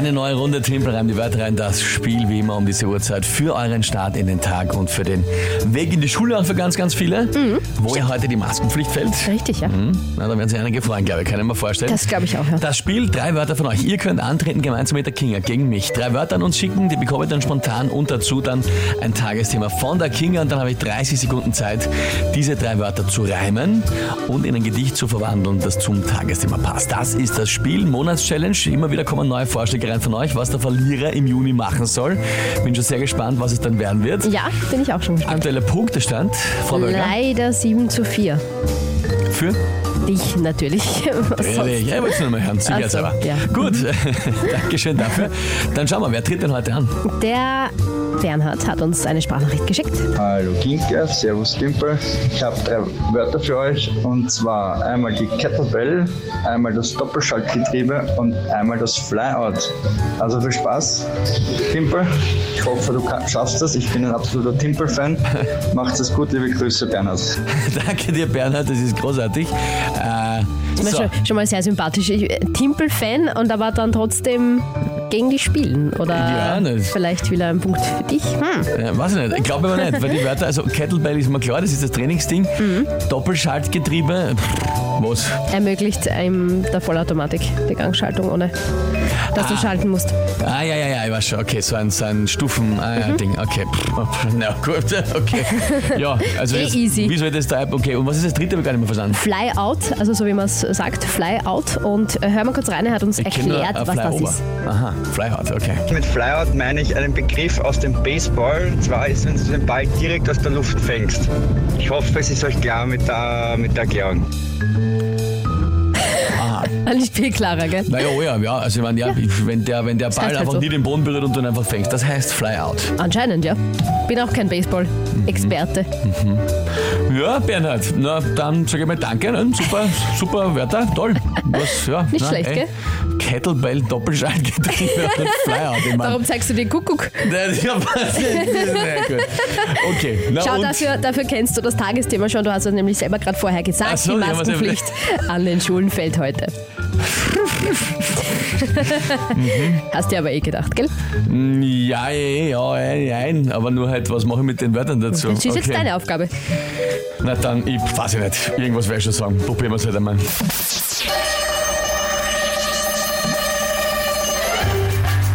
Eine neue Runde Tempel reimt die Wörter rein. Das Spiel wie immer um diese Uhrzeit für euren Start in den Tag und für den Weg in die Schule auch für ganz, ganz viele. Wo ja heute die Maskenpflicht fällt. Richtig, ja. Hm, Na, da werden sich einige freuen, glaube ich. Kann ich mir vorstellen. Das glaube ich auch, ja. Das Spiel, drei Wörter von euch. Ihr könnt antreten gemeinsam mit der Kinga gegen mich. Drei Wörter an uns schicken, die bekomme ich dann spontan und dazu dann ein Tagesthema von der Kinga und dann habe ich 30 Sekunden Zeit, diese drei Wörter zu reimen und in ein Gedicht zu verwandeln, das zum Tagesthema passt. Das ist das Spiel, Monatschallenge. Immer wieder kommen neue Vorschläge rein von euch, was der Verlierer im Juni machen soll. Bin schon sehr gespannt, was es dann werden wird. Ja, bin ich auch schon gespannt. Aktueller Punktestand, Frau Böger, Leider 7 zu 4. für Dich natürlich. Ehrlich, ja, ich wollte es nur mal hören, sicher so, aber. ja. Gut, Dankeschön dafür. Dann schauen wir, wer tritt denn heute an? Der Bernhard hat uns eine Sprachnachricht geschickt. Hallo Kinker, Servus Gimpel. Ich habe drei Wörter für euch und zwar einmal die Kettlebell, einmal das Doppelschaltgetriebe und einmal das Flyout. Also viel Spaß, Gimpel. Ich hoffe, du schaffst das. Ich bin ein absoluter Timpel-Fan. Macht's es gut, liebe Grüße, Bernhard. Danke dir, Bernhard, das ist großartig. Äh, Das ist so, schon, schon mal sehr sympathisch. Ich- Timpel-Fan und aber dann trotzdem gegen die spielen. Oder Ja, das- vielleicht wieder ein Punkt für dich. Hm. ja, weiß ich nicht, ich glaube aber nicht, weil die Wörter, also Kettlebell ist mir klar, das ist das Trainingsding. Mhm. Doppelschaltgetriebe, was? Ermöglicht einem der Vollautomatik die Gangschaltung, ohne dass du schalten musst. Ah, ja, ja, ja, ich weiß schon, okay, so ein, so ein Stufen, ah, Mhm. okay, pff, na gut, okay. Ja, also jetzt, easy. wie soll das da, okay, und was ist das dritte, habe ich gar nicht mehr verstanden. Fly out, also so wie man es sagt, Fly out. Und äh, hör mal kurz rein, er hat uns Ich erklärt, was das ist. Aha, Flyout, okay. Mit Flyout meine ich einen Begriff aus dem Baseball. Und zwar ist, wenn du den Ball direkt aus der Luft fängst. Ich hoffe, es ist euch klar mit der, mit der Erklärung. Nicht viel klarer, gell? Naja, oh ja, ja, also ich meine, ja, wenn der, wenn der Ball heißt halt einfach so. nie den Boden berührt und du ihn einfach fängst, das heißt Flyout. Anscheinend, ja. Bin auch kein Baseball-Experte. Ja, Bernhard, na dann sage ich mal Danke, ne? super, super Wörter, toll. Was, ja, Nicht na, schlecht, ey, gell? Kettlebell, Doppelschaltgetriebe und Flyout. Ich mein, Darum zeigst du den Kuckuck. Nein, ja. Okay, na Schau, dafür, dafür kennst du das Tagesthema schon. Du hast es nämlich selber gerade vorher gesagt. So, die ja, Maskenpflicht an den Schulen fällt heute. Hast dir aber eh gedacht, gell? Ja, ja, ja, nein, aber nur halt, was mache ich mit den Wörtern dazu? Das ist jetzt Okay. deine Aufgabe. Na dann, ich weiß ich nicht, irgendwas werde ich schon sagen. Probieren wir es halt einmal.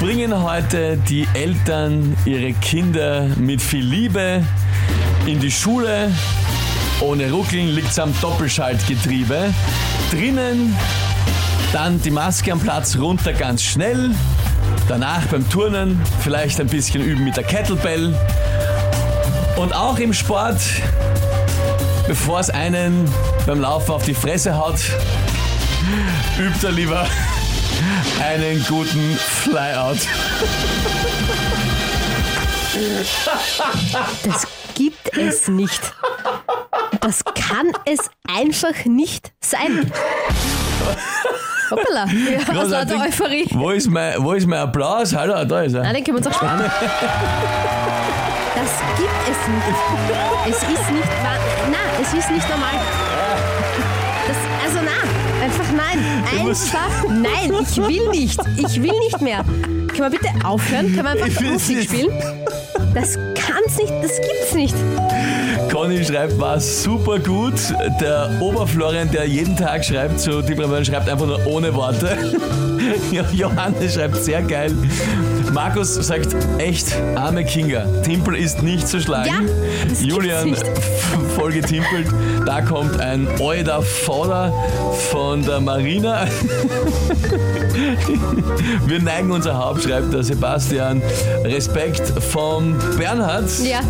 Bringen heute die Eltern ihre Kinder mit viel Liebe in die Schule. Ohne Ruckeln liegt's am Doppelschaltgetriebe. Drinnen dann die Maske am Platz runter ganz schnell. Danach beim Turnen vielleicht ein bisschen üben mit der Kettlebell. Und auch im Sport, bevor es einen beim Laufen auf die Fresse haut, übt er lieber einen guten Flyout. Das gibt es nicht. Das kann es einfach nicht sein. Hoppala. Ja, aus lauter. Euphorie. Wo ist mein, wo ist mein Applaus? Hallo, da ist er. Nein, den können wir uns auch sparen. Das gibt es nicht. Es ist nicht wahr. Na, es ist nicht normal. Nein. Einfach nein. Ich will nicht. Ich will nicht mehr. Können wir bitte aufhören? Können wir einfach Musik spielen? Das kann's nicht. Das gibt's nicht. Conny schreibt, war super gut. Der Oberflorian, der jeden Tag schreibt zu Tippramön, schreibt einfach nur ohne Worte. Jo- Johannes schreibt sehr geil. Markus sagt, echt, arme Kinga. Timpel ist nicht zu schlagen. Ja, Julian, voll getimpelt. Da kommt ein Oida Vorder von der Marina. Wir neigen unser Haupt, schreibt der Sebastian. Respekt vom Bernhard. Ja.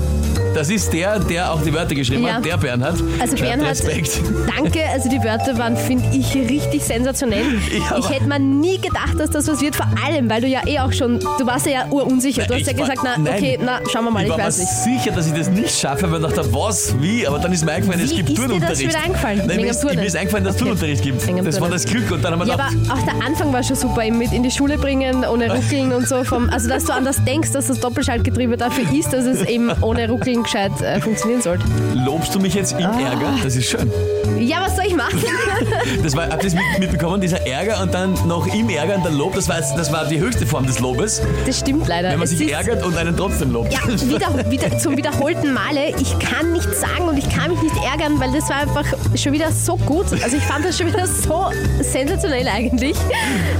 Das ist der, der auch die Wörter geschrieben Ja. hat, der Bernhard. Also Bernhard, Respekt. danke. Also die Wörter waren, finde ich, richtig sensationell. Ja, ich hätte mir nie gedacht, dass das was wird. Vor allem, weil du ja eh auch schon, du warst ja urunsicher. Du hast Ich ja war- gesagt, na nein. okay, na schauen wir mal, Ich ich, war mir weiß nicht. sicher, dass ich das nicht schaffe, weil ich dachte, was, wie? Aber dann ist mir eingefallen, es Wie gibt ist dir das Turnunterricht. wieder eingefallen? Nein, mir ist, Turnen? mir ist eingefallen, dass es Okay. Turnunterricht gibt. Wegen dem Das war das Glück. Und dann haben wir Ja, gedacht, aber auch der Anfang war schon super, eben mit in die Schule bringen, ohne Ruckeln und so. Vom, also, dass du an das denkst, dass das Doppelschaltgetriebe dafür ist, dass es eben ohne Ruckeln gescheit äh, funktionieren sollte. Lobst du mich jetzt im Ah. Ärger? Das ist schön. Ja, was soll ich machen? Das war, habt ihr das mit, mitbekommen? Dieser Ärger und dann noch im Ärger und dann Lob, das war, das war die höchste Form des Lobes. Das stimmt leider. Wenn man Es sich ärgert und einen trotzdem lobt. Ja, wieder, wieder, zum wiederholten Male. Ich kann nichts sagen und ich kann mich nicht ärgern, weil das war einfach schon wieder so gut. Also ich fand das schon wieder so sensationell eigentlich,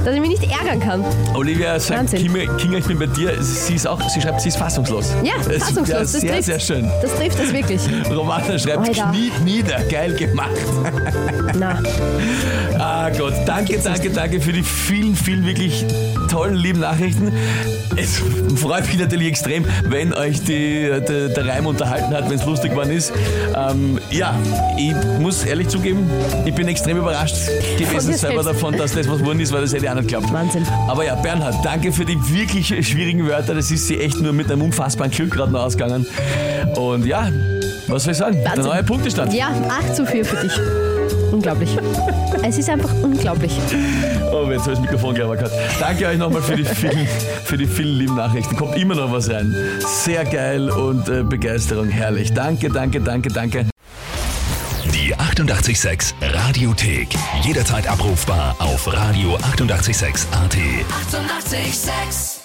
dass ich mich nicht ärgern kann. Olivia sagt. Kinga, ich bin bei dir. Sie ist auch, sie schreibt, sie ist fassungslos. Ja, Das- fassungslos. Ja, das sehr, trifft. sehr schön. Das trifft das wirklich. Romana schreibt, Alter. kniet nieder, geil gemacht. Na, Ah Gott, danke, danke, danke für die vielen, vielen wirklich tollen, lieben Nachrichten. Es freut mich natürlich extrem, wenn euch die, der, der Reim unterhalten hat, wenn es lustig geworden ist. Ähm, ja, ich muss ehrlich zugeben, ich bin extrem überrascht gewesen selber selbst. davon, dass das was geworden ist, weil das hätte ich auch nicht geglaubt. Wahnsinn. Aber ja, Bernhard, danke für die wirklich schwierigen Wörter. Das ist sie echt nur mit einem unfassbaren Glück gerade noch ausgegangen. Und ja, was soll ich sagen? Der Wahnsinn. neue Punktestand. ja, 8 zu 4 für dich. Unglaublich. Es ist einfach unglaublich. Oh, jetzt habe ich das Mikrofon gleich gehabt. Danke euch nochmal für die vielen, für die vielen lieben Nachrichten. Kommt immer noch was rein. Sehr geil und äh, Begeisterung, herrlich. Danke, danke, danke, danke. Die 886 Radiothek. Jederzeit abrufbar auf radio886.at. 886! 886